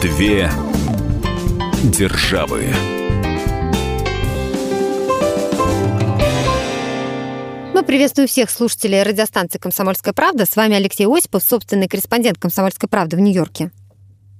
Две державы. Мы приветствуем всех слушателей радиостанции «Комсомольская правда». С вами Алексей Осипов, собственный корреспондент «Комсомольской правды» в Нью-Йорке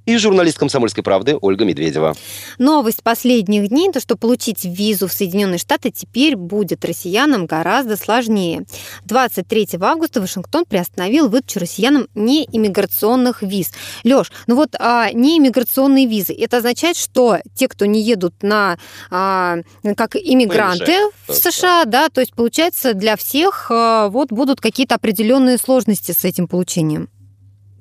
и журналист «Комсомольской правды» Ольга Медведева. Новость последних дней, то, что получить визу в Соединенные Штаты теперь будет россиянам гораздо сложнее. 23 августа Вашингтон приостановил выдачу россиянам неиммиграционных виз. Лёш, ну вот а, неиммиграционные визы, это означает, что те, кто не едут на а, как иммигранты в США, да, то есть получается для всех а, вот будут какие-то определенные сложности с этим получением.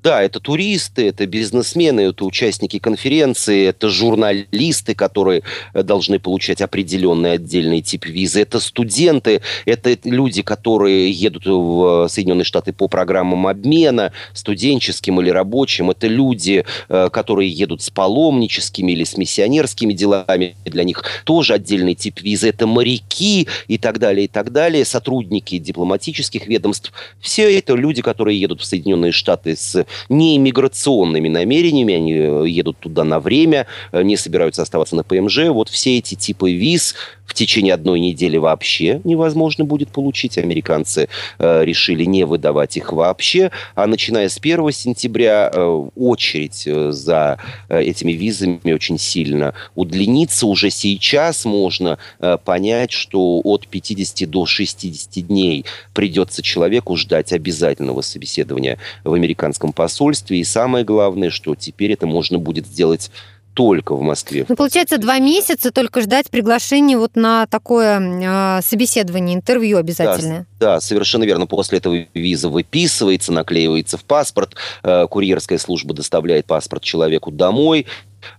Да, это туристы, это бизнесмены, это участники конференции, это журналисты, которые э, должны получать определенный отдельный тип визы, это студенты, это люди, которые едут в Соединенные Штаты по программам обмена, студенческим или рабочим, это люди, э, которые едут с паломническими или с миссионерскими делами, для них тоже отдельный тип визы, это моряки и так далее, и так далее, сотрудники дипломатических ведомств. Все это люди, которые едут в Соединенные Штаты с не иммиграционными намерениями, они э, едут туда на время, э, не собираются оставаться на ПМЖ. Вот все эти типы виз в течение одной недели вообще невозможно будет получить. Американцы э, решили не выдавать их вообще, а начиная с 1 сентября э, очередь э, за э, этими визами очень сильно удлинится. Уже сейчас можно э, понять, что от 50 до 60 дней придется человеку ждать обязательного собеседования в американском посольстве. И самое главное, что теперь это можно будет сделать только в Москве. Ну, получается, два месяца только ждать приглашения вот на такое э, собеседование, интервью обязательное. Да, да, совершенно верно. После этого виза выписывается, наклеивается в паспорт, э, курьерская служба доставляет паспорт человеку домой,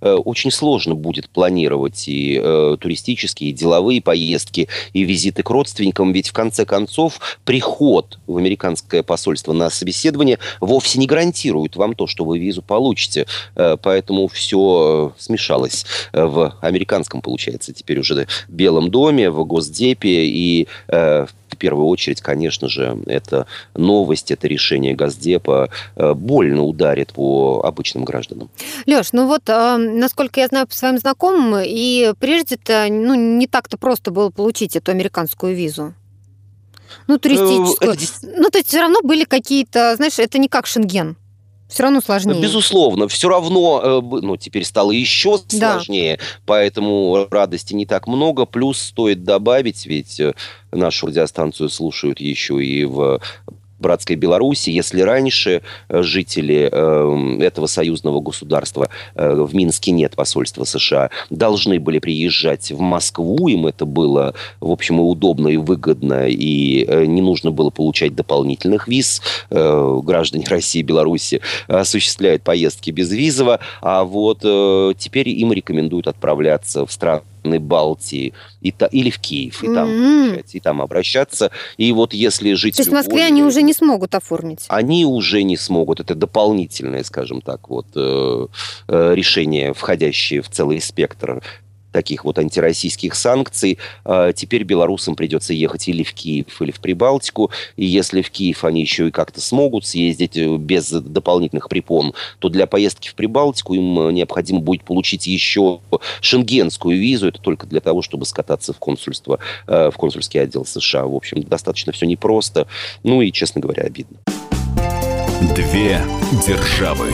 очень сложно будет планировать и э, туристические, и деловые поездки, и визиты к родственникам, ведь в конце концов приход в американское посольство на собеседование вовсе не гарантирует вам то, что вы визу получите. Э, поэтому все смешалось в американском, получается, теперь уже Белом доме, в Госдепе и в в первую очередь, конечно же, это новость, это решение Газдепа э, больно ударит по обычным гражданам. Леш, ну вот, э, насколько я знаю по своим знакомым, и прежде-то ну, не так-то просто было получить эту американскую визу. Ну, туристическую. Это... Ну, то есть все равно были какие-то, знаешь, это не как Шенген. Все равно сложнее. Безусловно, все равно, э, ну, теперь стало еще сложнее, да. поэтому радости не так много. Плюс стоит добавить, ведь э, нашу радиостанцию слушают еще и в братской Беларуси, если раньше э, жители э, этого союзного государства, э, в Минске нет посольства США, должны были приезжать в Москву, им это было, в общем, и удобно, и выгодно, и э, не нужно было получать дополнительных виз. Граждане России и Беларуси осуществляют поездки безвизово, а вот теперь им рекомендуют отправляться в страны Западной Балтии и та, или в Киев, и там, mm-hmm. и там обращаться. И вот если жить... То есть в Москве они уже не смогут оформить? Они уже не смогут. Это дополнительное, скажем так, вот, э, э, решение, входящее в целый спектр таких вот антироссийских санкций, а, теперь белорусам придется ехать или в Киев, или в Прибалтику. И если в Киев они еще и как-то смогут съездить э, без дополнительных препон, то для поездки в Прибалтику им э, необходимо будет получить еще шенгенскую визу. Это только для того, чтобы скататься в консульство, э, в консульский отдел США. В общем, достаточно все непросто. Ну и, честно говоря, обидно. Две державы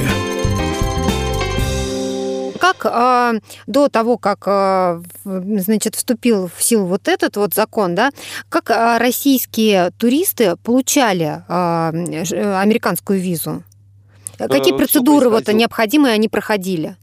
как э, до того, как э, значит, вступил в силу вот этот вот закон, да, как э, российские туристы получали э, американскую визу? Какие процедуры вот необходимые они проходили?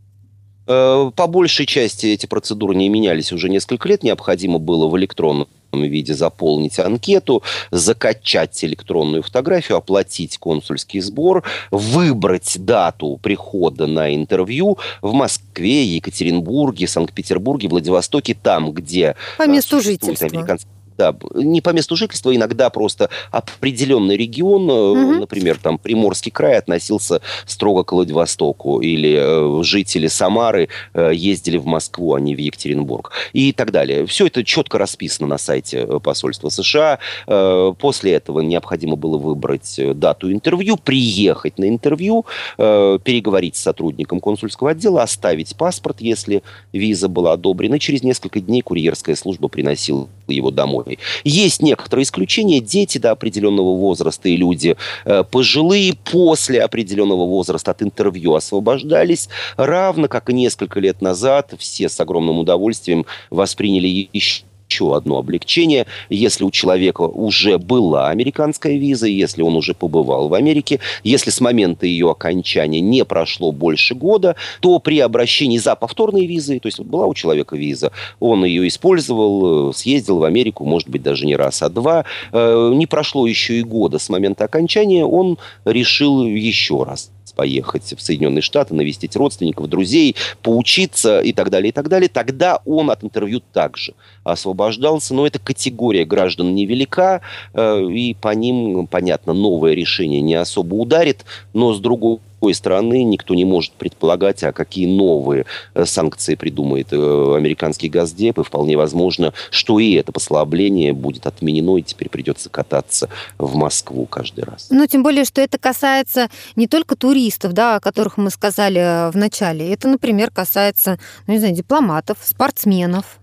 По большей части эти процедуры не менялись уже несколько лет. Необходимо было в электронном виде заполнить анкету, закачать электронную фотографию, оплатить консульский сбор, выбрать дату прихода на интервью в Москве, Екатеринбурге, Санкт-Петербурге, Владивостоке, там, где по месту жительства. Да, не по месту жительства, иногда просто определенный регион, угу. например, там Приморский край относился строго к Владивостоку, или э, жители Самары э, ездили в Москву, а не в Екатеринбург, и так далее. Все это четко расписано на сайте посольства США. Э, после этого необходимо было выбрать дату интервью, приехать на интервью, э, переговорить с сотрудником консульского отдела, оставить паспорт, если виза была одобрена. И через несколько дней курьерская служба приносила его домой. Есть некоторые исключения. Дети до определенного возраста и люди э, пожилые после определенного возраста от интервью освобождались, равно как и несколько лет назад все с огромным удовольствием восприняли еще еще одно облегчение. Если у человека уже была американская виза, если он уже побывал в Америке, если с момента ее окончания не прошло больше года, то при обращении за повторной визой, то есть была у человека виза, он ее использовал, э, съездил в Америку, может быть, даже не раз, а два, э, не прошло еще и года с момента окончания, он решил еще раз поехать в Соединенные Штаты, навестить родственников, друзей, поучиться и так далее, и так далее, тогда он от интервью также освобождался. Но эта категория граждан невелика, э, и по ним, понятно, новое решение не особо ударит, но с другого другой стороны, никто не может предполагать, а какие новые э, санкции придумает э, американский Газдеп, и вполне возможно, что и это послабление будет отменено, и теперь придется кататься в Москву каждый раз. Ну, тем более, что это касается не только туристов, да, о которых мы сказали э, в начале. Это, например, касается, ну, не знаю, дипломатов, спортсменов.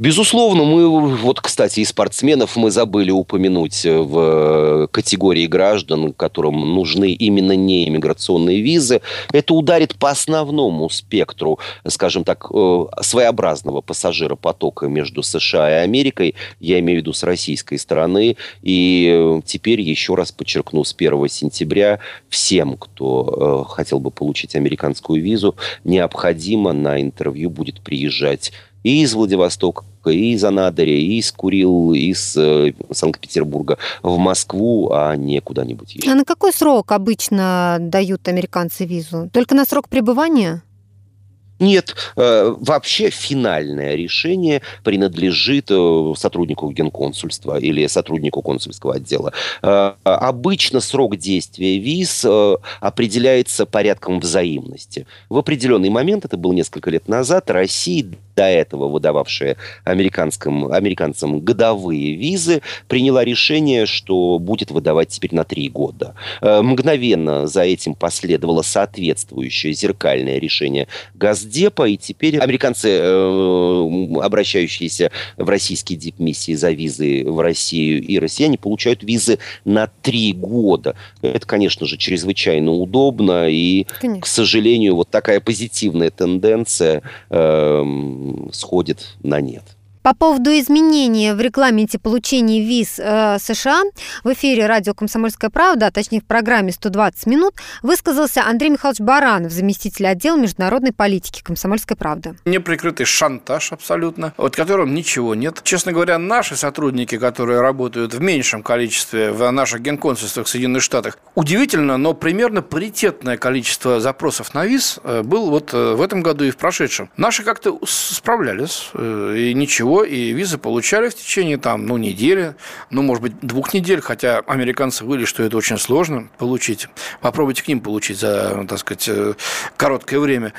Безусловно, мы, вот, кстати, и спортсменов мы забыли упомянуть э, в категории граждан, которым нужны именно не иммиграционные визы. Это ударит по основному спектру, скажем так, э, своеобразного пассажиропотока между США и Америкой, я имею в виду с российской стороны. И э, теперь, еще раз подчеркну, с 1 сентября всем, кто хотел бы получить американскую визу, необходимо на интервью будет приезжать и из Владивостока, и из Анадыря, и из Курил, из э, Санкт-Петербурга в Москву, а не куда-нибудь еще. А на какой срок обычно дают американцы визу? Только на срок пребывания? Нет, э, вообще финальное решение принадлежит э, сотруднику генконсульства или сотруднику консульского отдела. Э, обычно срок действия виз определяется порядком взаимности. В определенный момент, это было несколько лет назад, Россия до этого выдававшая американским, американцам годовые визы, приняла решение, что будет выдавать теперь на три года. Мгновенно за этим последовало соответствующее зеркальное решение Газдепа, и теперь американцы, э, обращающиеся в российские дипмиссии за визы в Россию и россияне, получают визы на три года. Это, конечно же, чрезвычайно удобно, и, конечно. к сожалению, вот такая позитивная тенденция э, сходит на нет. По поводу изменения в регламенте получения виз э, США в эфире радио «Комсомольская правда», а точнее в программе «120 минут», высказался Андрей Михайлович Баранов, заместитель отдела международной политики «Комсомольской правды». Неприкрытый шантаж абсолютно, от которого ничего нет. Честно говоря, наши сотрудники, которые работают в меньшем количестве в наших генконсульствах в Соединенных Штатах, удивительно, но примерно паритетное количество запросов на виз э, был вот э, в этом году и в прошедшем. Наши как-то справлялись, э, и ничего всего, и визы получали в течение там, ну, недели, ну, может быть, двух недель, хотя американцы выли, что это очень сложно получить. Попробуйте к ним получить за, так сказать, э, короткое время.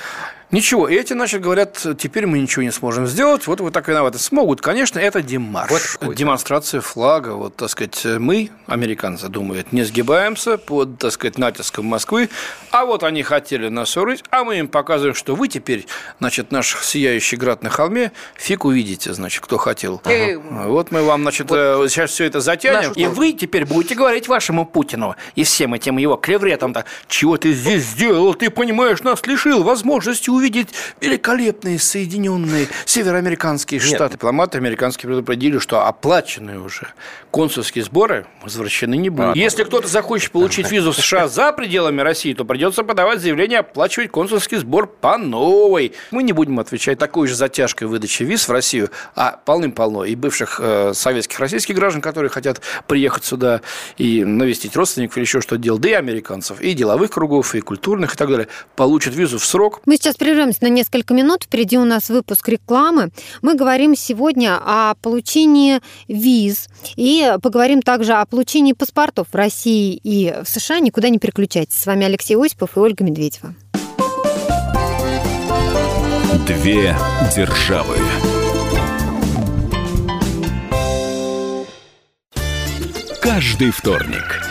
Ничего, и эти, значит, говорят, теперь мы ничего не сможем сделать, вот вы так виноваты. Смогут, конечно, это демарш, вот демонстрация флага, вот, так сказать, мы, американцы, думают, не сгибаемся под, так сказать, натиском Москвы, а вот они хотели нас урыть, а мы им показываем, что вы теперь, значит, наш сияющий град на холме, фиг увидите, значит, кто хотел. Ага. Вот мы вам, значит, вот сейчас все это затянем, наш... и вы теперь будете говорить вашему Путину и всем этим его клевретам, так, чего ты здесь сделал, ты понимаешь, нас лишил возможности увидеть великолепные Соединенные Североамериканские Штаты. Дипломаты американские предупредили, что оплаченные уже консульские сборы возвращены не будут. А, Если кто-то захочет получить визу в США за пределами России, то придется подавать заявление оплачивать консульский сбор по новой. Мы не будем отвечать такой же затяжкой выдачи виз в Россию, а полным-полно и бывших э, советских, российских граждан, которые хотят приехать сюда и навестить родственников или еще что-то делать, да и американцев, и деловых кругов, и культурных, и так далее, получат визу в срок. Мы сейчас прервемся на несколько минут. Впереди у нас выпуск рекламы. Мы говорим сегодня о получении виз и поговорим также о получении паспортов в России и в США. Никуда не переключайтесь. С вами Алексей Осипов и Ольга Медведева. Две державы. Каждый вторник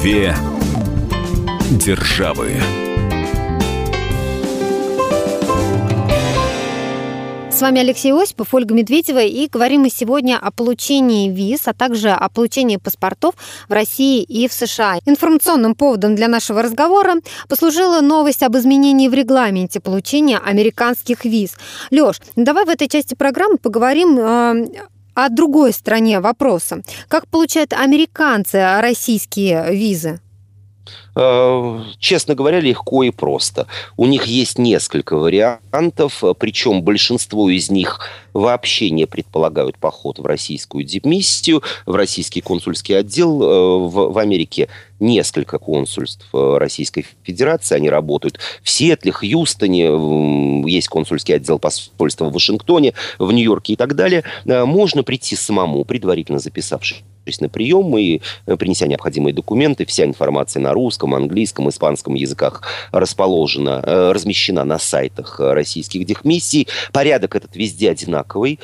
Две державы. С вами Алексей Осипов, Ольга Медведева, и говорим мы сегодня о получении виз, а также о получении паспортов в России и в США. Информационным поводом для нашего разговора послужила новость об изменении в регламенте получения американских виз. Лёш, давай в этой части программы поговорим э, о другой стороне вопроса. Как получают американцы российские визы? Э, честно говоря, легко и просто. У них есть несколько вариантов, причем большинство из них вообще не предполагают поход в российскую дипмиссию, в российский консульский отдел э, в, в Америке. Несколько консульств э, Российской Федерации, они работают в Сиэтле, Хьюстоне, есть консульский отдел посольства в Вашингтоне, в Нью-Йорке и так далее. Можно прийти самому, предварительно записавшись на прием и принеся необходимые документы, вся информация на русском, английском, испанском языках расположена, э, размещена на сайтах российских дихмиссий. Порядок этот везде одинаковый.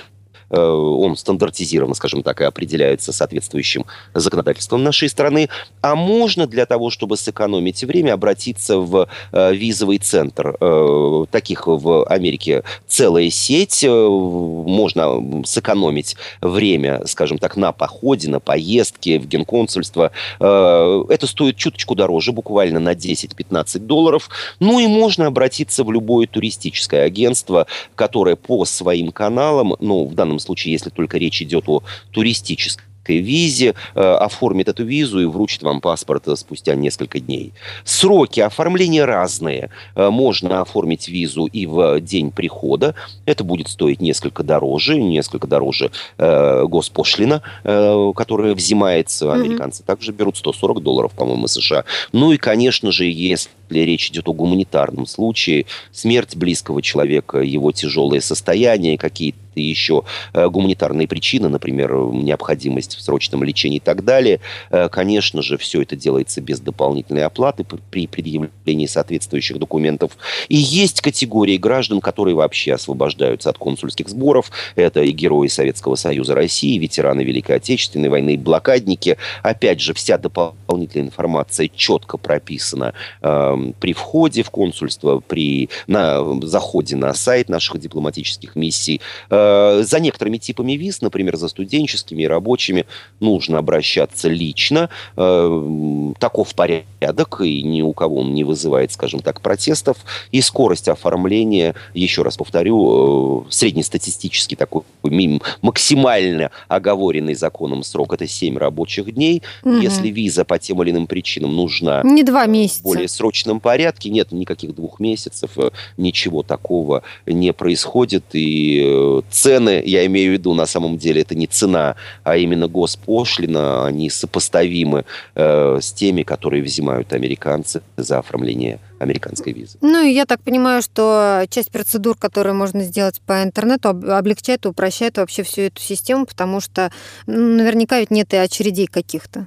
Э, он стандартизирован, скажем так, и определяется соответствующим законодательством нашей страны. А можно для того, чтобы сэкономить время, обратиться в э, визовый центр. Э, таких в Америке целая сеть. Можно сэкономить время, скажем так, на походе, на поездке в генконсульство. Это стоит чуточку дороже, буквально на 10-15 долларов. Ну и можно обратиться в любое туристическое агентство, которое по своим каналам, ну, в данном случае, если только речь идет о туристической визе, э, оформит эту визу и вручит вам паспорт э, спустя несколько дней. Сроки оформления разные. Э, можно оформить визу и в день прихода. Это будет стоить несколько дороже, несколько дороже э, госпошлина, которая взимается. Американцы mm-hmm. также берут 140 долларов, по-моему, США. Ну и, конечно же, если речь идет о гуманитарном случае, смерть близкого человека, его тяжелое состояние, какие-то еще гуманитарные причины, например, необходимость в срочном лечении и так далее. Э, конечно же, все это делается без дополнительной оплаты при предъявлении соответствующих документов. И есть категории граждан, которые вообще освобождаются от консульских сборов. Это и герои Советского Союза России, ветераны Великой Отечественной войны, блокадники. Опять же, вся дополнительная информация четко прописана э, при входе в консульство, при на заходе на сайт наших дипломатических миссий. Э, за некоторыми типами виз, например, за студенческими и рабочими, нужно обращаться лично. Э, таков порядок, и ни у кого он не вызывает, скажем так, протестов. И скорость оформления, еще раз повторю, э, среднестатистический такой максимально оговоренный законом срок – это 7 рабочих дней. Угу. Если виза по тем или иным причинам нужна не два месяца. более срочном порядке, нет никаких двух месяцев, э, ничего такого не происходит. И цены, я имею в виду, на самом деле, это не цена, а именно госпошлина, они сопоставимы э, с теми, которые взимают американцы за оформление американской визы. Ну, и я так понимаю, что часть процедур, которые можно сделать по интернету, облегчает и упрощает вообще всю эту систему, потому что ну, наверняка ведь нет и очередей каких-то.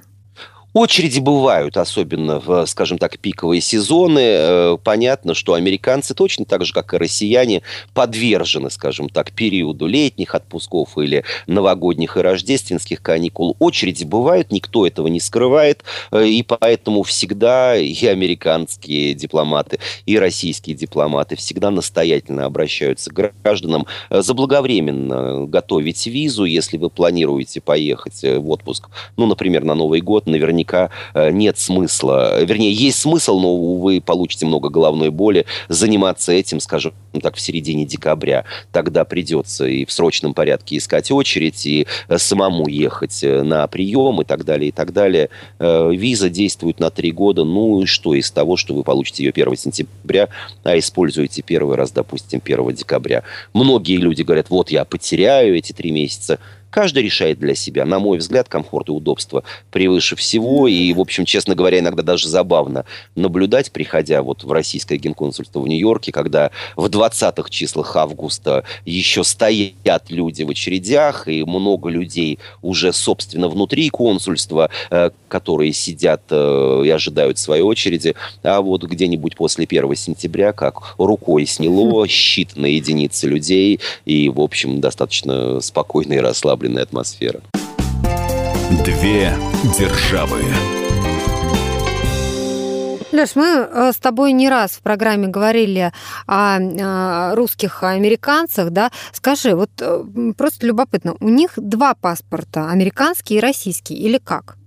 Очереди бывают, особенно в, скажем так, пиковые сезоны. Э, понятно, что американцы точно так же, как и россияне, подвержены, скажем так, периоду летних отпусков или новогодних и рождественских каникул. Очереди бывают, никто этого не скрывает, э, и поэтому всегда и американские дипломаты, и российские дипломаты всегда настоятельно обращаются к гражданам э, заблаговременно готовить визу, если вы планируете поехать в отпуск, ну, например, на Новый год, наверняка наверняка э, нет смысла, вернее, есть смысл, но вы получите много головной боли заниматься этим, скажем так, в середине декабря. Тогда придется и в срочном порядке искать очередь, и э, самому ехать э, на прием и так далее, и так далее. Виза действует на три года. Ну и что из того, что вы получите ее 1 сентября, а используете первый раз, допустим, 1 декабря. Многие люди говорят, вот я потеряю эти три месяца. Каждый решает для себя. На мой взгляд, комфорт и удобство превыше всего. И, в общем, честно говоря, иногда даже забавно наблюдать, приходя вот в российское генконсульство в Нью-Йорке, когда в 20-х числах августа еще стоят люди в очередях, и много людей уже, собственно, внутри консульства, э, которые сидят э, и ожидают своей очереди. А вот где-нибудь после 1 сентября, как рукой сняло, считанные единицы людей, и, в общем, достаточно спокойно и расслабленно расслабленная атмосфера. Две державы. Леш, мы э, с тобой не раз в программе говорили о русских американцах, да? Скажи, вот э, просто любопытно, у них два паспорта, американский и российский, или как?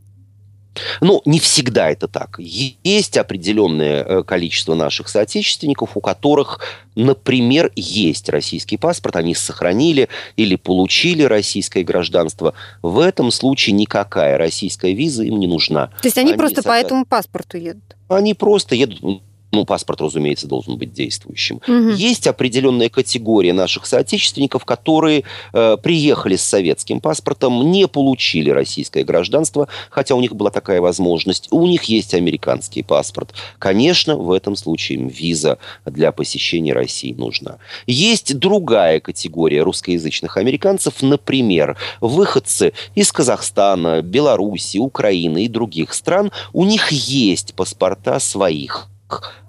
Ну, не всегда это так. Есть определенное э, количество наших соотечественников, у которых, например, есть российский паспорт, они сохранили или получили российское гражданство. В этом случае никакая российская виза им не нужна. То есть они, они просто по этому паспорту едут? Они просто едут ну, паспорт, разумеется, должен быть действующим. Угу. Есть определенная категория наших соотечественников, которые э, приехали с советским паспортом, не получили российское гражданство, хотя у них была такая возможность. У них есть американский паспорт. Конечно, в этом случае виза для посещения России нужна. Есть другая категория русскоязычных американцев, например, выходцы из Казахстана, Беларуси, Украины и других стран. У них есть паспорта своих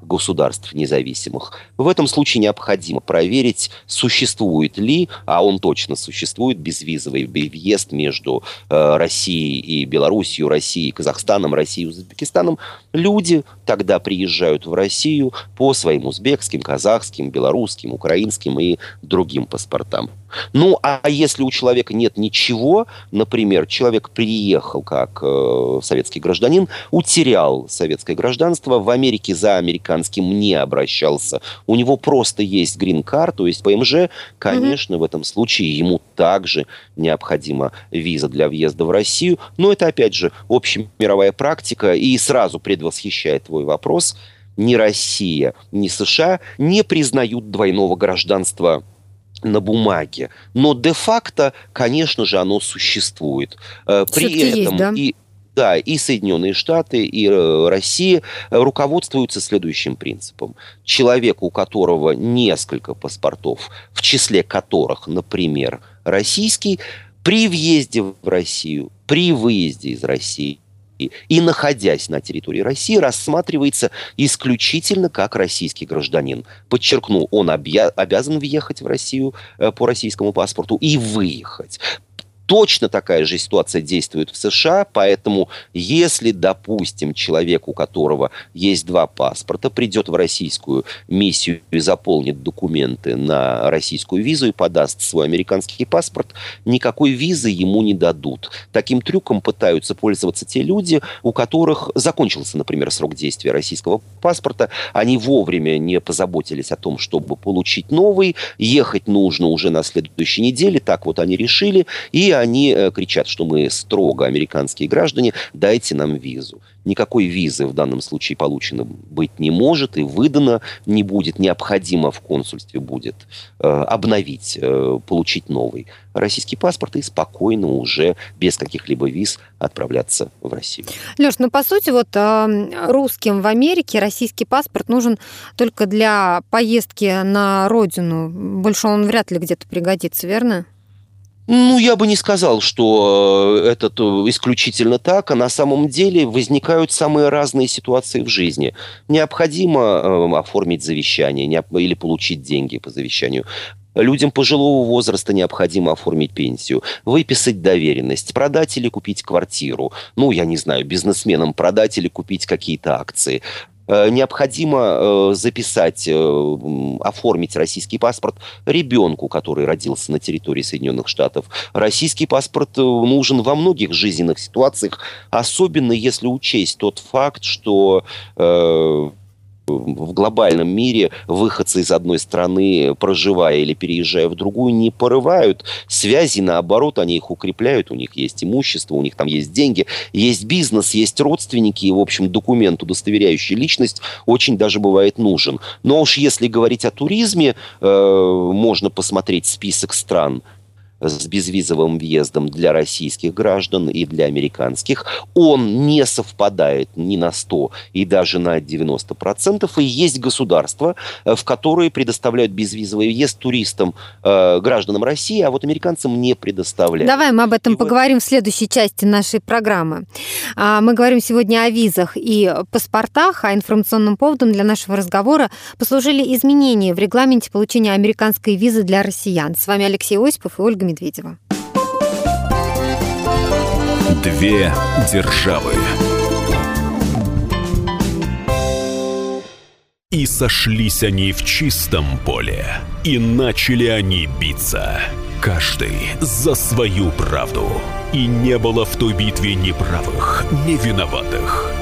государств независимых. В этом случае необходимо проверить, существует ли, а он точно существует, безвизовый въезд между э, Россией и Белоруссией, Россией и Казахстаном, Россией и Узбекистаном. Люди тогда приезжают в Россию по своим узбекским, казахским, белорусским, украинским и другим паспортам. Ну, а если у человека нет ничего, например, человек приехал как э, советский гражданин, утерял советское гражданство, в Америке за американским не обращался, у него просто есть грин-карт, то есть ПМЖ, конечно, mm-hmm. в этом случае ему также необходима виза для въезда в Россию. Но это, опять же, общемировая практика, и сразу предвосхищает твой вопрос – ни Россия, ни США не признают двойного гражданства на бумаге. Но де-факто, конечно же, оно существует. Э, при этом есть, да? и да, и Соединенные Штаты, и э, Россия руководствуются следующим принципом. Человек, у которого несколько паспортов, в числе которых, например, российский, при въезде в Россию, при выезде из России и, находясь на территории России, рассматривается исключительно как российский гражданин. Подчеркну, он обя- обязан въехать в Россию э, по российскому паспорту и выехать. Точно такая же ситуация действует в США, поэтому если, допустим, человек, у которого есть два паспорта, придет в российскую миссию и заполнит документы на российскую визу и подаст свой американский паспорт, никакой визы ему не дадут. Таким трюком пытаются пользоваться те люди, у которых закончился, например, срок действия российского паспорта, они вовремя не позаботились о том, чтобы получить новый, ехать нужно уже на следующей неделе, так вот они решили, и они э, кричат, что мы строго американские граждане, дайте нам визу. Никакой визы в данном случае получено быть не может и выдано не будет. Необходимо в консульстве будет э, обновить, э, получить новый российский паспорт и спокойно уже без каких-либо виз отправляться в Россию. Леш, ну по сути вот э, русским в Америке российский паспорт нужен только для поездки на родину. Больше он вряд ли где-то пригодится, верно? Ну, я бы не сказал, что э, это исключительно так, а на самом деле возникают самые разные ситуации в жизни. Необходимо э, оформить завещание или получить деньги по завещанию. Людям пожилого возраста необходимо оформить пенсию, выписать доверенность, продать или купить квартиру. Ну, я не знаю, бизнесменам продать или купить какие-то акции. Э, необходимо э, записать, э, оформить российский паспорт ребенку, который родился на территории Соединенных Штатов. Российский паспорт нужен во многих жизненных ситуациях, особенно если учесть тот факт, что в глобальном мире выходцы из одной страны, проживая или переезжая в другую, не порывают связи, наоборот, они их укрепляют, у них есть имущество, у них там есть деньги, есть бизнес, есть родственники, и, в общем, документ, удостоверяющий личность, очень даже бывает нужен. Но уж если говорить о туризме, э, можно посмотреть список стран, с безвизовым въездом для российских граждан и для американских, он не совпадает ни на 100 и даже на 90%. И есть государства, э, в которые предоставляют безвизовый въезд туристам, э, гражданам России, а вот американцам не предоставляют. Давай мы об этом и поговорим вот... в следующей части нашей программы. А, мы говорим сегодня о визах и паспортах, а информационным поводом для нашего разговора послужили изменения в регламенте получения американской визы для россиян. С вами Алексей Осипов и Ольга Медведева. Две державы. И сошлись они в чистом поле, и начали они биться, каждый за свою правду. И не было в той битве ни правых, ни виноватых.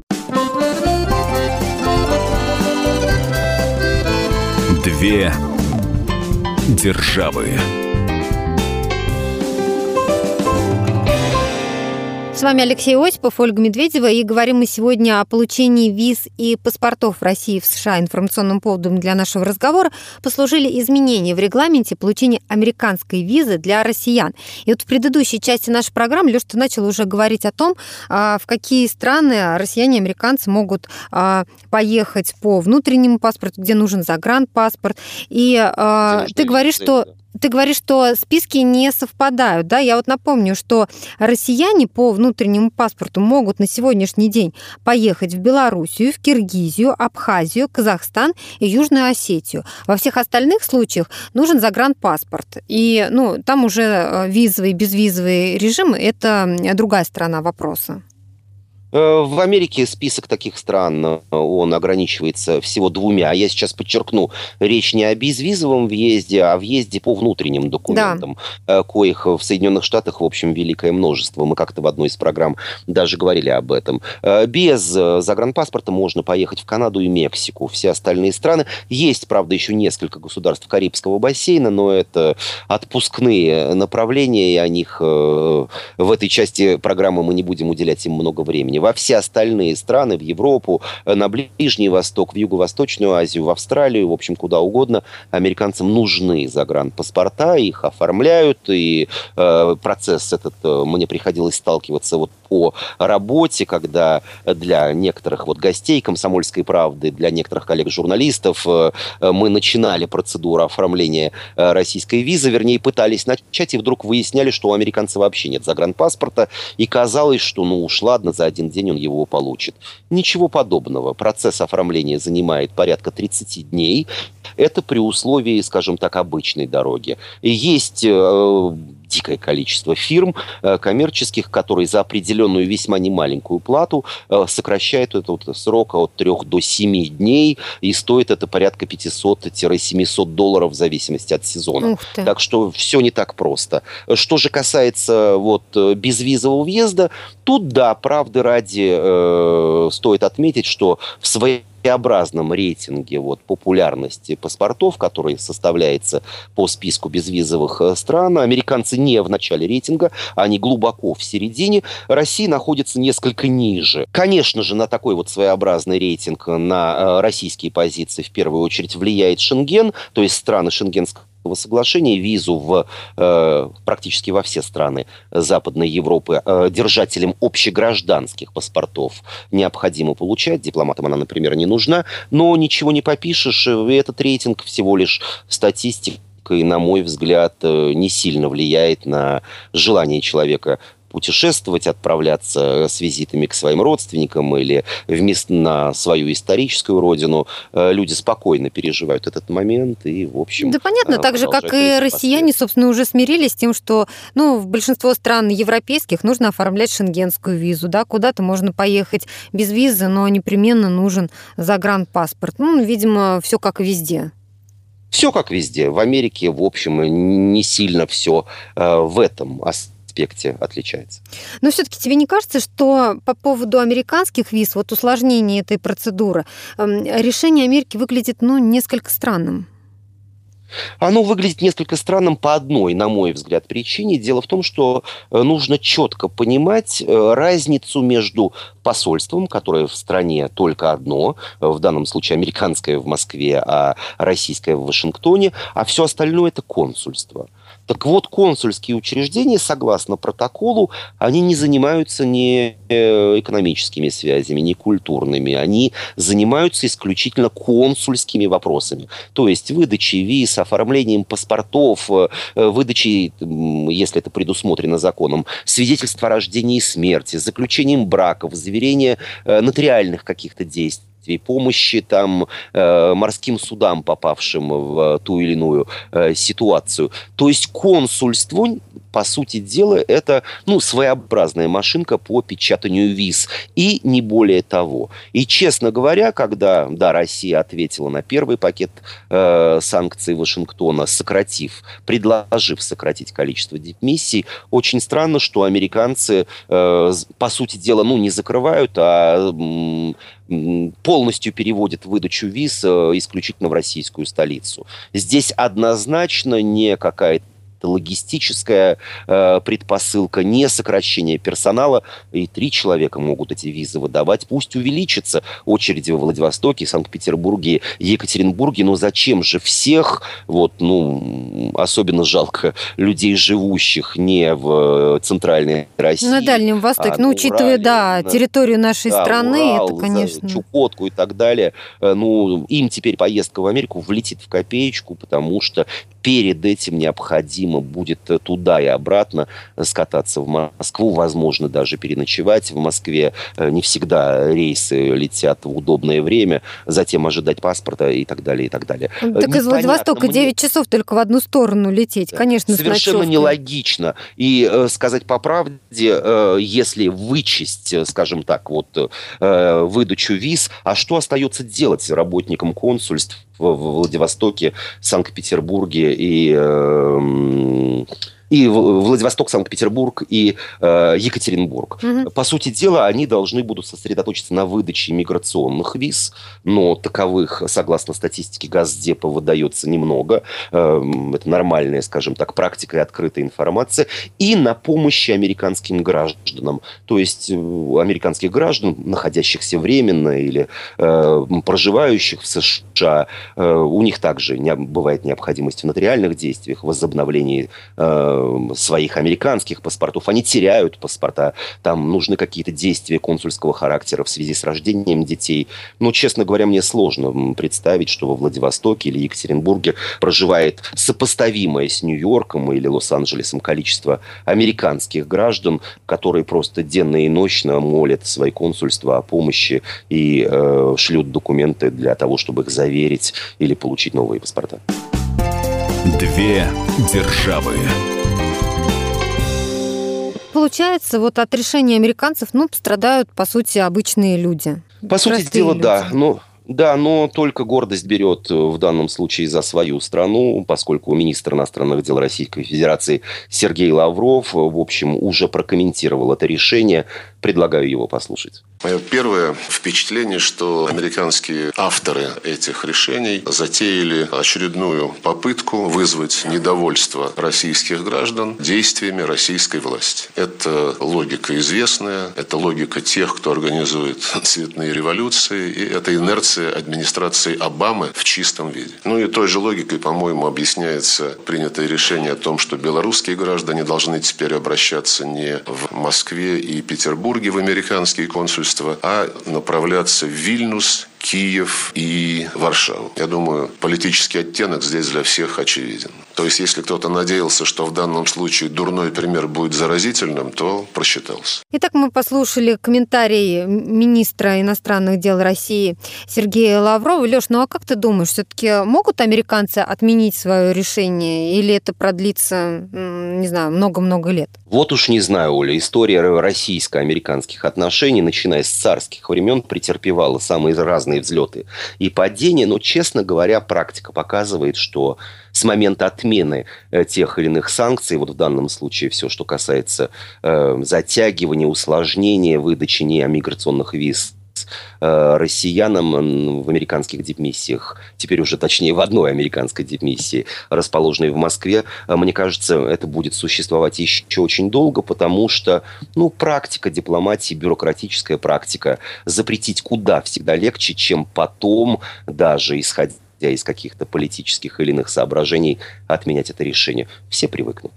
Две державы. С вами Алексей Осипов, Ольга Медведева, и говорим мы сегодня о получении виз и паспортов России в США. Информационным поводом для нашего разговора послужили изменения в регламенте получения американской визы для россиян. И вот в предыдущей части нашей программы, Леша, ты начал уже говорить о том, а, в какие страны россияне и американцы могут а, поехать по внутреннему паспорту, где нужен загранпаспорт. И а, ты говоришь, что ты говоришь, что списки не совпадают, да? Я вот напомню, что россияне по внутреннему паспорту могут на сегодняшний день поехать в Белоруссию, в Киргизию, Абхазию, Казахстан и Южную Осетию. Во всех остальных случаях нужен загранпаспорт. И ну, там уже э, визовый, безвизовый режим – это другая сторона вопроса. Э, в Америке список таких стран, э, он ограничивается всего двумя. А я сейчас подчеркну, речь не о безвизовом въезде, а о въезде по внутренним документам, да. Э, коих в Соединенных Штатах, в общем, великое множество. Мы как-то в одной из программ даже говорили об этом. Без загранпаспорта можно поехать в Канаду и Мексику. Все остальные страны. Есть, правда, еще несколько государств Карибского бассейна, но это отпускные направления, и о них в этой части программы мы не будем уделять им много времени во все остальные страны, в Европу, э, на Ближний Восток, в Юго-Восточную Азию, в Австралию, в общем, куда угодно, американцам нужны загранпаспорта, их оформляют, и э, процесс этот э, мне приходилось сталкиваться вот по работе, когда для некоторых вот гостей «Комсомольской правды», для некоторых коллег-журналистов э, э, мы начинали процедуру оформления э, российской визы, вернее, пытались начать, и вдруг выясняли, что у американца вообще нет загранпаспорта, и казалось, что ну уж ладно, за один день он его получит. Ничего подобного. Процесс оформления занимает порядка 30 дней. Это при условии, скажем так, обычной дороги. Есть дикое количество фирм э, коммерческих, которые за определенную весьма немаленькую плату э, сокращают этот срок от 3 до 7 дней, и стоит это порядка 500-700 долларов в зависимости от сезона. Так что все не так просто. Что же касается вот безвизового въезда, тут да, правды ради э, стоит отметить, что в своей своеобразном рейтинге вот, популярности паспортов, который составляется по списку безвизовых э, стран. Американцы не в начале рейтинга, они глубоко в середине. Россия находится несколько ниже. Конечно же, на такой вот своеобразный рейтинг на э, российские позиции в первую очередь влияет Шенген, то есть страны Шенгенского соглашения визу в э, практически во все страны Западной Европы э, держателям общегражданских паспортов необходимо получать. Дипломатам она, например, не нужна. Но ничего не попишешь. Этот рейтинг всего лишь статистика и, на мой взгляд, э, не сильно влияет на желание человека путешествовать, отправляться с визитами к своим родственникам или вместо на свою историческую родину. Э, люди спокойно переживают этот момент и, в общем... Да понятно, так же, как и россияне, собственно, уже смирились с тем, что ну, в большинство стран европейских нужно оформлять шенгенскую визу, да, куда-то можно поехать без визы, но непременно нужен загранпаспорт. Ну, видимо, все как везде. Все как везде. В Америке, в общем, не сильно все э, в этом аспекте отличается. Но все-таки тебе не кажется, что по поводу американских виз, вот усложнение этой процедуры, эм, решение Америки выглядит, ну, несколько странным? Оно выглядит несколько странным по одной, на мой взгляд, причине. Дело в том, что э, нужно четко понимать э, разницу между посольством, которое в стране только одно, в данном случае американское в Москве, а российское в Вашингтоне, а все остальное это консульство. Так вот, консульские учреждения, согласно протоколу, они не занимаются ни э, экономическими связями, ни культурными. Они занимаются исключительно консульскими вопросами. То есть выдачей виз, оформлением паспортов, э, выдачей, если это предусмотрено законом, свидетельства о рождении и смерти, заключением браков, заверения э, нотариальных каких-то действий действий, помощи там э, морским судам, попавшим в ту или иную э, ситуацию. То есть консульство по сути дела, это ну, своеобразная машинка по печатанию виз. И не более того. И, честно говоря, когда да, Россия ответила на первый пакет э, санкций Вашингтона, сократив, предложив сократить количество дипмиссий, очень странно, что американцы, э, по сути дела, ну, не закрывают, а полностью переводят выдачу виз э, исключительно в российскую столицу. Здесь однозначно не какая-то это логистическая э, предпосылка, не сокращение персонала. И три человека могут эти визы выдавать. Пусть увеличится очереди во Владивостоке, Санкт-Петербурге, Екатеринбурге. Но зачем же всех, вот, ну, особенно жалко людей, живущих не в центральной России. На Дальнем Востоке. А ну, учитывая, Урале, да, на, территорию нашей да, страны, Урал, это, конечно... Чукотку и так далее. Э, ну, им теперь поездка в Америку влетит в копеечку, потому что перед этим необходимо будет туда и обратно скататься в Москву, возможно, даже переночевать в Москве. Э, не всегда рейсы летят в удобное время, затем ожидать паспорта и так далее, и так далее. Так Непонятно, из Владивостока мне... 9 часов только в одну сторону лететь, конечно, Совершенно нелогично. И э, сказать по правде, э, если вычесть, скажем так, вот выдачу виз, а что остается делать работникам консульств в Владивостоке, Санкт-Петербурге и э, и Владивосток, Санкт-Петербург и э, Екатеринбург. Угу. По сути дела, они должны будут сосредоточиться на выдаче миграционных виз, но таковых, согласно статистике Газдепа, выдается немного. Э, это нормальная, скажем так, практика и открытая информация. И на помощи американским гражданам. То есть э, американских граждан, находящихся временно или э, проживающих в США, э, у них также не, бывает необходимость в нотариальных действиях, возобновлении э, своих американских паспортов, они теряют паспорта, там нужны какие-то действия консульского характера в связи с рождением детей. Но, честно говоря, мне сложно представить, что во Владивостоке или Екатеринбурге проживает сопоставимое с Нью-Йорком или Лос-Анджелесом количество американских граждан, которые просто денно и ночно молят свои консульства о помощи и э, шлют документы для того, чтобы их заверить или получить новые паспорта. Две державы. Получается, вот от решения американцев, ну, пострадают, по сути, обычные люди. По сути дела, люди. да. Ну, да, но только гордость берет э, в данном случае за свою страну, поскольку министр иностранных дел Российской Федерации Сергей Лавров, э, в общем, уже прокомментировал это решение. Предлагаю его послушать. Мое первое впечатление, что американские авторы этих решений затеяли очередную попытку вызвать недовольство российских граждан действиями российской власти. Это логика известная, это логика тех, кто организует цветные революции, и это инерция администрации Обамы в чистом виде. Ну и той же логикой, по-моему, объясняется принятое решение о том, что белорусские граждане должны теперь обращаться не в Москве и Петербурге в американские консульства, а направляться в Вильнюс, Киев и Варшаву. Я думаю, политический оттенок здесь для всех очевиден. То есть, если кто-то надеялся, что в данном случае дурной пример будет заразительным, то просчитался. Итак, мы послушали комментарий министра иностранных дел России Сергея Лаврова. Леш, ну а как ты думаешь, все-таки могут американцы отменить свое решение или это продлится, не знаю, много-много лет? Вот уж не знаю, Оля, история российско-американских отношений, начиная с царских времен, претерпевала самые разные взлеты и падения, но, честно говоря, практика показывает, что с момента отмены э, тех или иных санкций, вот в данном случае все, что касается э, затягивания, усложнения выдачи неомиграционных виз э, россиянам м, в американских дипмиссиях, теперь уже точнее в одной американской дипмиссии, расположенной в Москве, э, мне кажется, это будет существовать еще очень долго, потому что, ну, практика дипломатии, бюрократическая практика, запретить куда всегда легче, чем потом, даже исходя из каких-то политических или иных соображений, отменять это решение. Все привыкнут.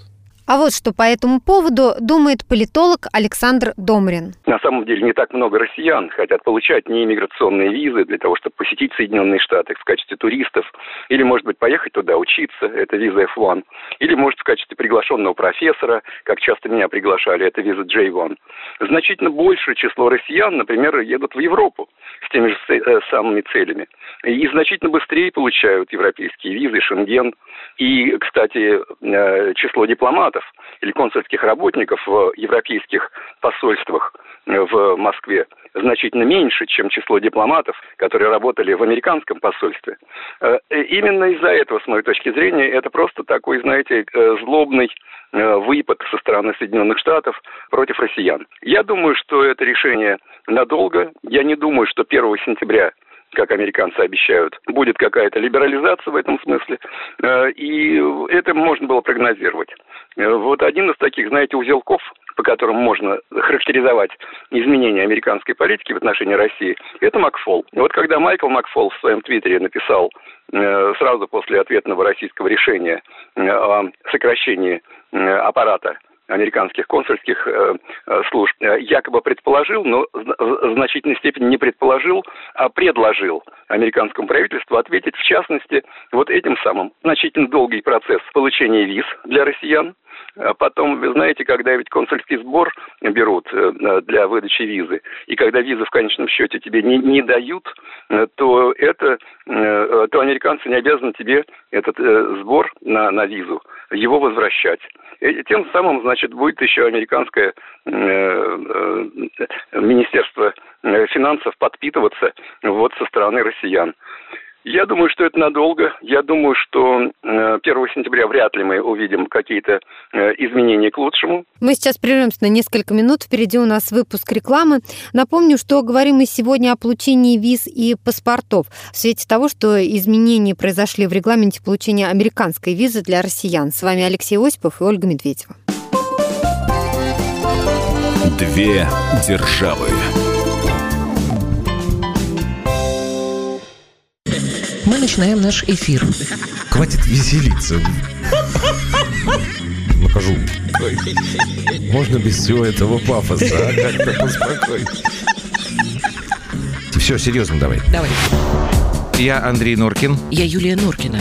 А вот что по этому поводу думает политолог Александр Домрин. На самом деле не так много россиян хотят получать неиммиграционные визы для того, чтобы посетить Соединенные Штаты в качестве туристов. Или, может быть, поехать туда учиться, это виза F1. Или, может, в качестве приглашенного профессора, как часто меня приглашали, это виза J1. Значительно большее число россиян, например, едут в Европу с теми же э, самыми целями. И значительно быстрее получают европейские визы, Шенген. И, кстати, э, число дипломатов или консульских работников в европейских посольствах э, в Москве значительно меньше, чем число дипломатов, которые работали в американском посольстве. Э, Именно из-за этого, с моей точки зрения, это просто такой, знаете, э, злобный э, выпад со стороны Соединенных Штатов против россиян. Я думаю, что это решение надолго. Я не думаю, что 1 сентября как американцы обещают, будет какая-то либерализация в этом смысле. Э, И это можно было прогнозировать. Э, Вот один из таких, знаете, узелков, по которым можно характеризовать изменения американской политики в отношении России, это Макфол. Вот когда Майкл Макфол в своем твиттере написал э, сразу после ответного российского решения э, о сокращении э, аппарата американских консульских э, э, служб э, якобы предположил, но в значительной степени не предположил, а предложил американскому правительству ответить, в частности, вот этим самым. Значительно долгий процесс получения виз для россиян, а потом, вы знаете, когда ведь консульский сбор берут для выдачи визы, и когда визы в конечном счете тебе не, не дают, то это, то американцы не обязаны тебе этот сбор на, на визу, его возвращать. И тем самым, значит, будет еще американское э, э, Министерство э, финансов подпитываться вот со стороны россиян. Я думаю, что это надолго. Я думаю, что э, 1 сентября вряд ли мы увидим какие-то изменения к лучшему. Мы сейчас прервемся на несколько минут. Впереди у нас выпуск рекламы. Напомню, что говорим мы сегодня о получении виз и паспортов в свете того, что изменения произошли в регламенте получения американской визы для россиян. С вами Алексей Осипов и Ольга Медведева. Две державы. Мы начинаем наш эфир. Хватит веселиться. Накажу. Можно без всего этого пафоса, а? Как-то поспокойнее. Все, серьезно давай. Давай. Я Андрей Норкин. Я Юлия Норкина.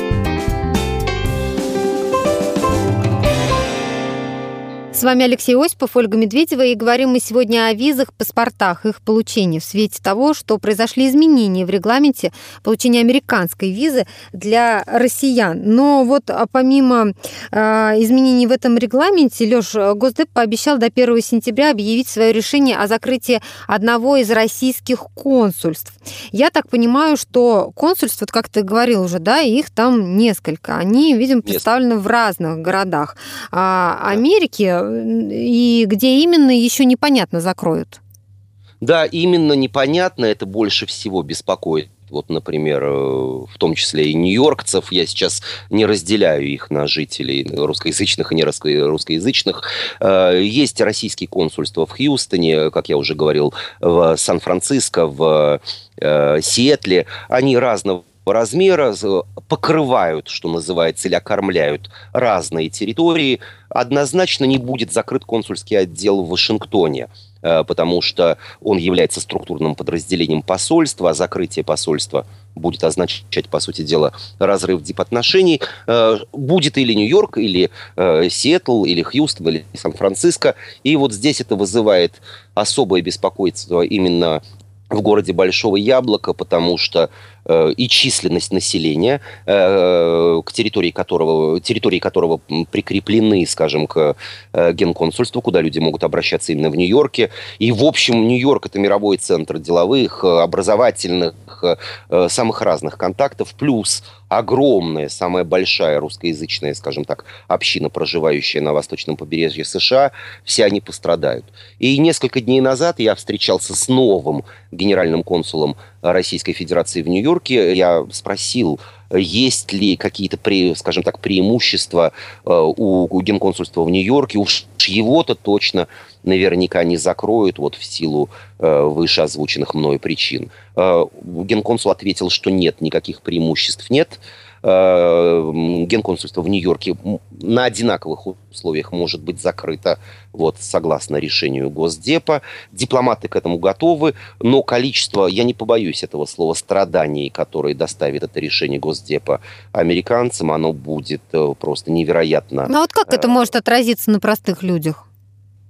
С вами Алексей Осипов, Ольга Медведева, и говорим мы сегодня о визах, паспортах, их получении в свете того, что произошли изменения в регламенте получения американской визы для россиян. Но вот а помимо э, изменений в этом регламенте, Лёш, Госдеп пообещал до 1 сентября объявить свое решение о закрытии одного из российских консульств. Я так понимаю, что консульств, вот как ты говорил уже, да, их там несколько. Они, видимо, представлены в разных городах. А Америки и где именно еще непонятно закроют. Да, именно непонятно, это больше всего беспокоит вот, например, э, в том числе и нью-йоркцев, я сейчас не разделяю их на жителей русскоязычных и не русскоязычных. Э, есть российские консульства в Хьюстоне, как я уже говорил, в Сан-Франциско, в э, Сиэтле. Они разного размера, покрывают, что называется, или окормляют разные территории, однозначно не будет закрыт консульский отдел в Вашингтоне э, потому что он является структурным подразделением посольства, а закрытие посольства будет означать, по сути дела, разрыв дипотношений. Э, будет или Нью-Йорк, или э, Сиэтл, или Хьюстон, или Сан-Франциско. И вот здесь это вызывает особое беспокойство именно в городе Большого Яблока, потому что и численность населения, э, к территории которого, территории которого прикреплены, скажем, к э, генконсульству, куда люди могут обращаться именно в Нью-Йорке. И, в общем, Нью-Йорк – это мировой центр деловых, образовательных, э, самых разных контактов, плюс огромная, самая большая русскоязычная, скажем так, община, проживающая на восточном побережье США, все они пострадают. И несколько дней назад я встречался с новым генеральным консулом Российской Федерации в Нью-Йорке. Я спросил, есть ли какие-то, скажем так, преимущества э, у, генконсульства в Нью-Йорке. Уж его-то точно наверняка не закроют вот в силу э, выше озвученных мной причин. Э, генконсул ответил, что нет, никаких преимуществ нет. Генконсульство в Нью-Йорке на одинаковых условиях может быть закрыто, вот, согласно решению Госдепа. Дипломаты к этому готовы, но количество, я не побоюсь этого слова, страданий, которые доставит это решение Госдепа американцам, оно будет э, просто невероятно. Ну а вот как это э, может отразиться на простых людях?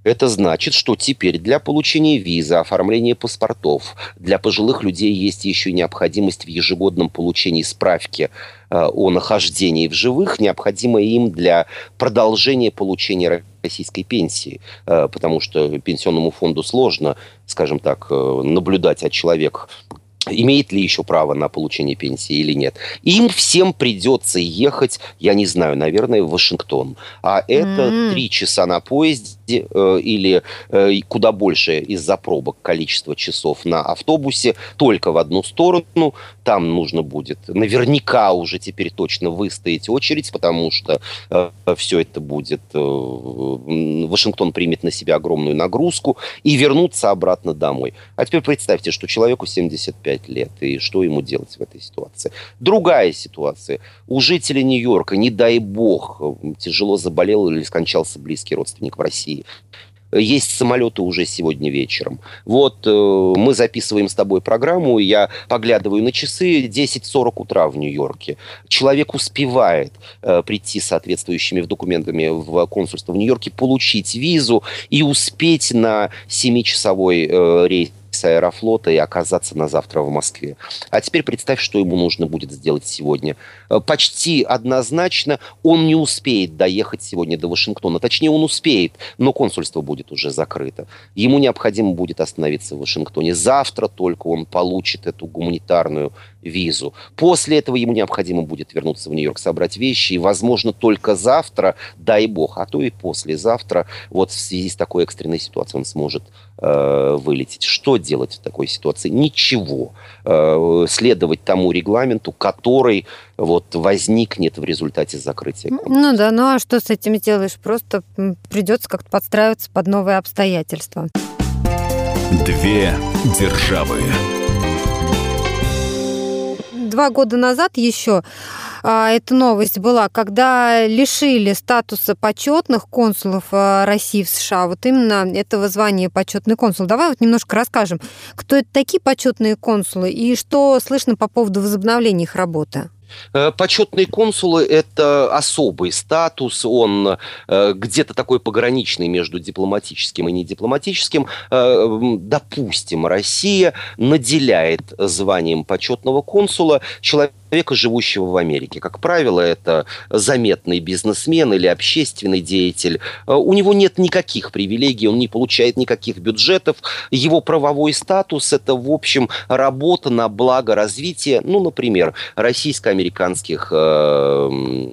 Это значит, что теперь для получения визы, оформления паспортов для пожилых людей есть еще необходимость в ежегодном получении справки э, о нахождении в живых, необходимое им для продолжения получения российской пенсии, э, потому что пенсионному фонду сложно, скажем так, э, наблюдать, от человека имеет ли еще право на получение пенсии или нет. Им всем придется ехать, я не знаю, наверное, в Вашингтон. А это три mm-hmm. часа на поезде или э, куда больше из-за пробок количество часов на автобусе только в одну сторону. Там нужно будет наверняка уже теперь точно выстоять очередь, потому что э, все это будет... Э, Вашингтон примет на себя огромную нагрузку и вернуться обратно домой. А теперь представьте, что человеку 75 5 лет, и что ему делать в этой ситуации. Другая ситуация. У жителей Нью-Йорка, не дай бог, тяжело заболел или скончался близкий родственник в России есть самолеты уже сегодня вечером. Вот э, мы записываем с тобой программу, я поглядываю на часы, 10.40 утра в Нью-Йорке. Человек успевает э, прийти с соответствующими документами в консульство в Нью-Йорке, получить визу и успеть на 7-часовой э, рейс с аэрофлота и оказаться на завтра в Москве. А теперь представь, что ему нужно будет сделать сегодня. Э, почти однозначно он не успеет доехать сегодня до Вашингтона. Точнее, он успеет, но консульство будет уже закрыто. Ему необходимо будет остановиться в Вашингтоне. Завтра только он получит эту гуманитарную визу. После этого ему необходимо будет вернуться в Нью-Йорк, собрать вещи. И, возможно, только завтра, дай бог, а то и послезавтра, вот в связи с такой экстренной ситуацией он сможет э, вылететь. Что делать в такой ситуации? Ничего. Э, следовать тому регламенту, который вот возникнет в результате закрытия. Ну да, ну а что с этим сделаешь? Просто придется как-то подстраиваться под новые обстоятельства. Две державы два года назад еще а, эта новость была, когда лишили статуса почетных консулов а, России в США, вот именно этого звания почетный консул. Давай вот немножко расскажем, кто это такие почетные консулы и что слышно по поводу возобновления их работы. Э, почетные консулы – это особый статус, он э, где-то такой пограничный между дипломатическим и недипломатическим. Э, допустим, Россия наделяет званием почетного консула человека, человека, живущего в Америке. Как правило, это заметный бизнесмен или общественный деятель. У него нет никаких привилегий, он не получает никаких бюджетов. Его правовой статус – это, в общем, работа на благо развития, ну, например, российско-американских э,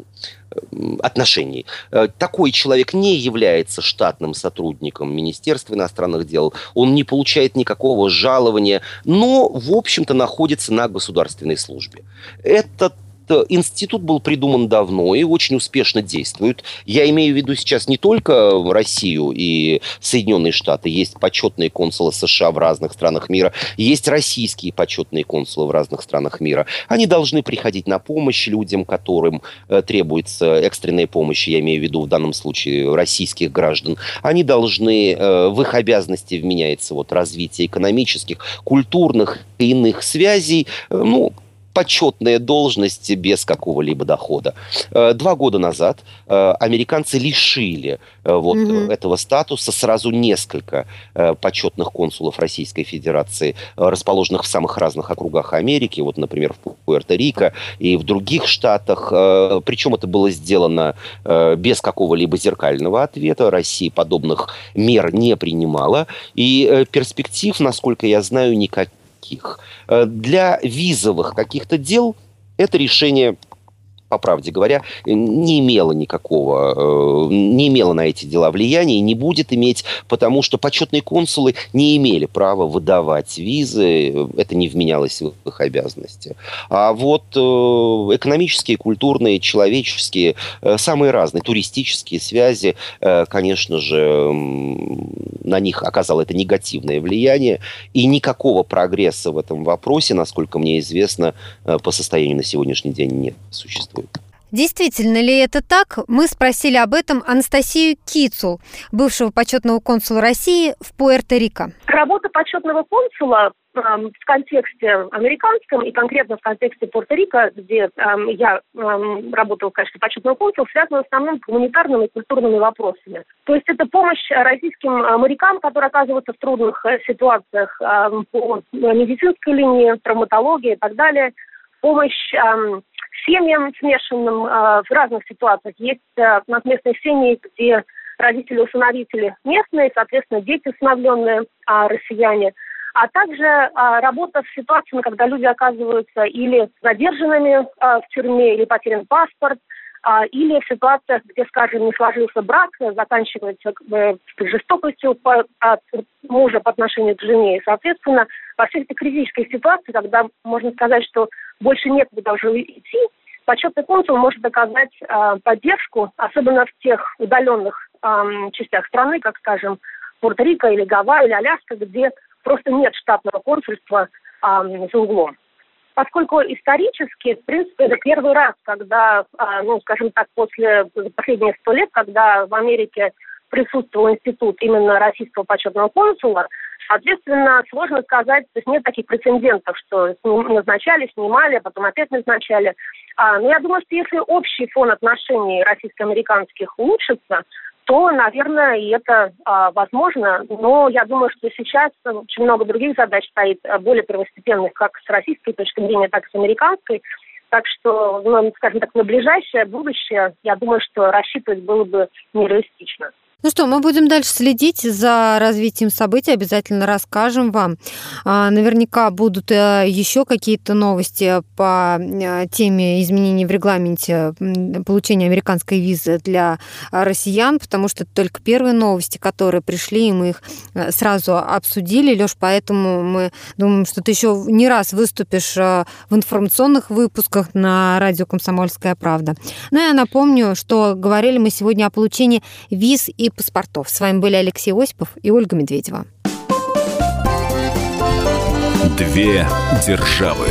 отношений. Э, такой человек не является штатным сотрудником Министерства иностранных дел, он не получает никакого жалования, но, в общем-то, находится на государственной службе. Этот Э, институт был придуман давно и очень успешно действует. Я имею в виду сейчас не только Россию и Соединенные Штаты. Есть почетные консулы США в разных странах мира. Есть российские почетные консулы в разных странах мира. Они должны приходить на помощь людям, которым э, требуется экстренная помощь. Я имею в виду в данном случае российских граждан. Они должны, э, в их обязанности вменяется вот развитие экономических, культурных и иных связей. Э, ну, почетная должность без какого-либо дохода. Э, два года назад э, американцы лишили э, вот mm-hmm. этого статуса сразу несколько почетных консулов Российской Федерации, расположенных в самых разных округах Америки, вот, например, в Пуэрто-Рико и в других штатах. Причем это было сделано без какого-либо зеркального ответа. Россия подобных мер не принимала. И перспектив, насколько я знаю, никаких таких. Э, для визовых каких-то дел это решение по правде говоря, не имела никакого, э, не имела на эти дела влияния и не будет иметь, потому что почетные консулы не имели права выдавать визы, это не вменялось в их обязанности. А вот э, экономические, культурные, человеческие, э, самые разные, туристические связи, конечно же, на них оказало это негативное влияние, и никакого прогресса в этом вопросе, насколько мне известно, по состоянию на сегодняшний день не существует существует. Действительно ли это так? Мы спросили об этом Анастасию Кицул, бывшего почетного консула России в Пуэрто-Рико. Работа почетного консула эм, в контексте американском и конкретно в контексте Пуэрто-Рико, где э, я э, работал в качестве почетного консула, связана в основном с гуманитарными и культурными вопросами. То есть это помощь российским морякам, которые оказываются в трудных э, ситуациях э, по медицинской линии, травматологии и так далее, помощь э, семьям смешанным э, в разных ситуациях. Есть э, у нас местные семьи, где родители-усыновители местные, соответственно, дети усыновленные, э, россияне. А также э, работа с ситуациями, когда люди оказываются или задержанными э, в тюрьме, или потерян паспорт, э, или в ситуациях, где, скажем, не сложился брак, заканчивается э, жестокостью по, от мужа по отношению к жене. И, соответственно, во всех этих критических ситуациях, когда можно сказать, что больше нет куда уже идти, почетный консул может оказать э, поддержку, особенно в тех удаленных э, частях страны, как, скажем, Пуэрто-Рико или Гавайи или Аляска, где просто нет штатного консульства э, за углом. Поскольку исторически, в принципе, это первый раз, когда, э, ну, скажем так, после последних сто лет, когда в Америке присутствовал институт именно российского почетного консула, Соответственно, сложно сказать, то есть нет таких прецедентов, что назначали, снимали, а потом опять назначали. А, но я думаю, что если общий фон отношений российско-американских улучшится, то, наверное, и это а, возможно. Но я думаю, что сейчас очень много других задач стоит, а, более первостепенных, как с российской точки зрения, так и с американской. Так что, ну, скажем так, на ближайшее будущее, я думаю, что рассчитывать было бы нереалистично. Ну что, мы будем дальше следить за развитием событий, обязательно расскажем вам. А, наверняка будут э, еще какие-то новости по э, теме изменений в регламенте получения американской визы для россиян, потому что это только первые новости, которые пришли, и мы их э, сразу обсудили. Леш, поэтому мы думаем, что ты еще не раз выступишь в информационных выпусках на радио «Комсомольская правда». Ну, я напомню, что говорили мы сегодня о получении виз и паспортов. С вами были Алексей Осипов и Ольга Медведева. Две державы.